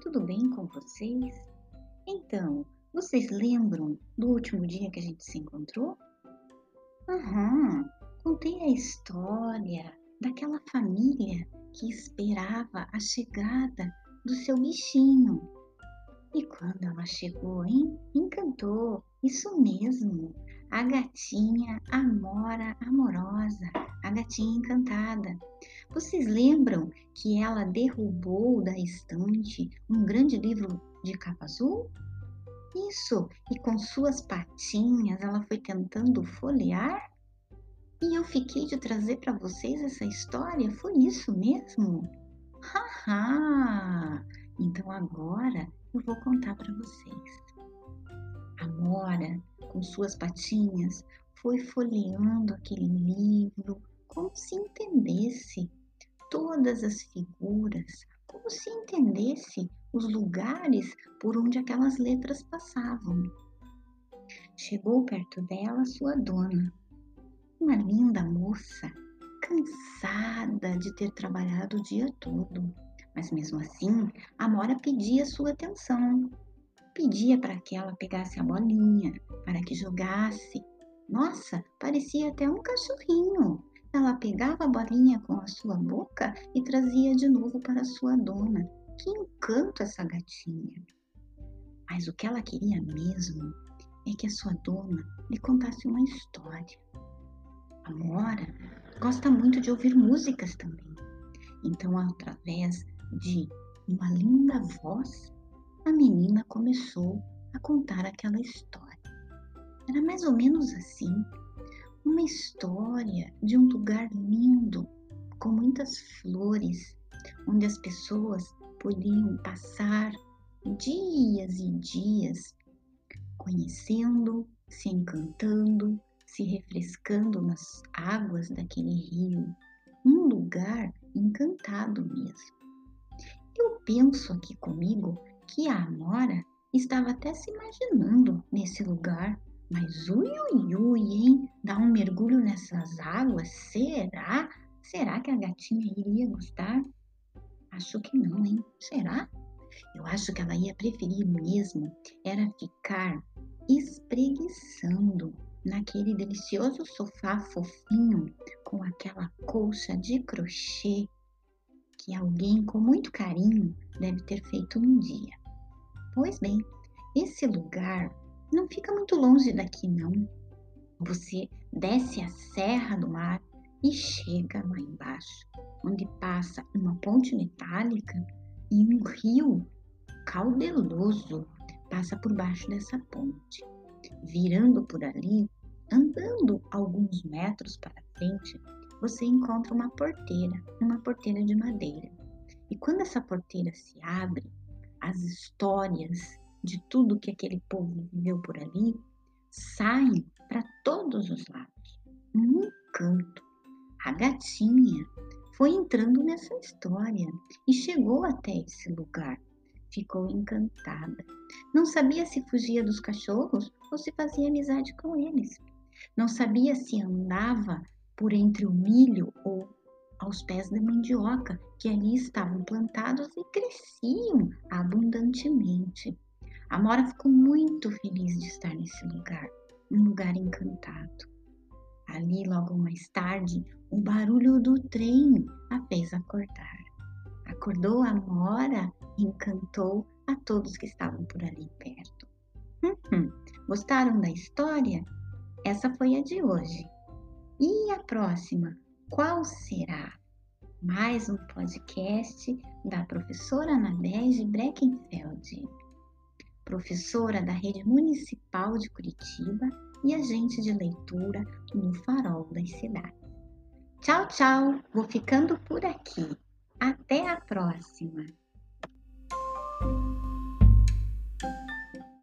tudo bem com vocês? Então, vocês lembram do último dia que a gente se encontrou? Aham, contei a história daquela família que esperava a chegada do seu bichinho. E quando ela chegou, hein? Encantou, isso mesmo, a gatinha Amora Amorosa, a gatinha encantada. Vocês lembram que ela derrubou da estante um grande livro de capa azul? Isso, e com suas patinhas ela foi tentando folhear? E eu fiquei de trazer para vocês essa história? Foi isso mesmo? Haha! Então agora eu vou contar para vocês. A Mora, com suas patinhas, foi folheando aquele livro como se entendesse todas as figuras, como se entendesse os lugares por onde aquelas letras passavam. Chegou perto dela sua dona, uma linda moça, cansada de ter trabalhado o dia todo. Mas mesmo assim, a Mora pedia sua atenção. Pedia para que ela pegasse a bolinha, para que jogasse. Nossa, parecia até um cachorrinho. Ela pegava a bolinha com a sua boca e trazia de novo para sua dona. Que encanto essa gatinha! Mas o que ela queria mesmo é que a sua dona lhe contasse uma história. A Mora gosta muito de ouvir músicas também. Então, através de uma linda voz, a menina começou a contar aquela história. Era mais ou menos assim: uma história de um lugar lindo, com muitas flores, onde as pessoas podiam passar dias e dias conhecendo, se encantando, se refrescando nas águas daquele rio, um lugar encantado mesmo. Eu penso aqui comigo que a Amora estava até se imaginando nesse lugar, mas ui, ui, ui, hein? Dar um mergulho nessas águas, será? Será que a gatinha iria gostar? Acho que não, hein? Será? Eu acho que ela ia preferir mesmo era ficar espreguiçando naquele delicioso sofá fofinho com aquela colcha de crochê que alguém com muito carinho deve ter feito um dia. Pois bem, esse lugar não fica muito longe daqui não. Você desce a Serra do Mar e chega lá embaixo, onde passa uma ponte metálica e um rio caudeloso passa por baixo dessa ponte. Virando por ali, andando alguns metros para frente, você encontra uma porteira, uma porteira de madeira. E quando essa porteira se abre, as histórias de tudo que aquele povo viveu por ali saem para todos os lados. Um encanto. A gatinha foi entrando nessa história e chegou até esse lugar. Ficou encantada. Não sabia se fugia dos cachorros ou se fazia amizade com eles. Não sabia se andava por entre o milho ou aos pés da mandioca que ali estavam plantados e cresciam abundantemente. A Mora ficou muito feliz de estar nesse lugar, um lugar encantado. Ali, logo mais tarde, o barulho do trem a fez acordar. Acordou a Mora e encantou a todos que estavam por ali perto. Uhum. Gostaram da história? Essa foi a de hoje. E a próxima, qual será? Mais um podcast da professora Anabege Breckenfeld, professora da Rede Municipal de Curitiba e agente de leitura no Farol das Cidades. Tchau, tchau! Vou ficando por aqui. Até a próxima!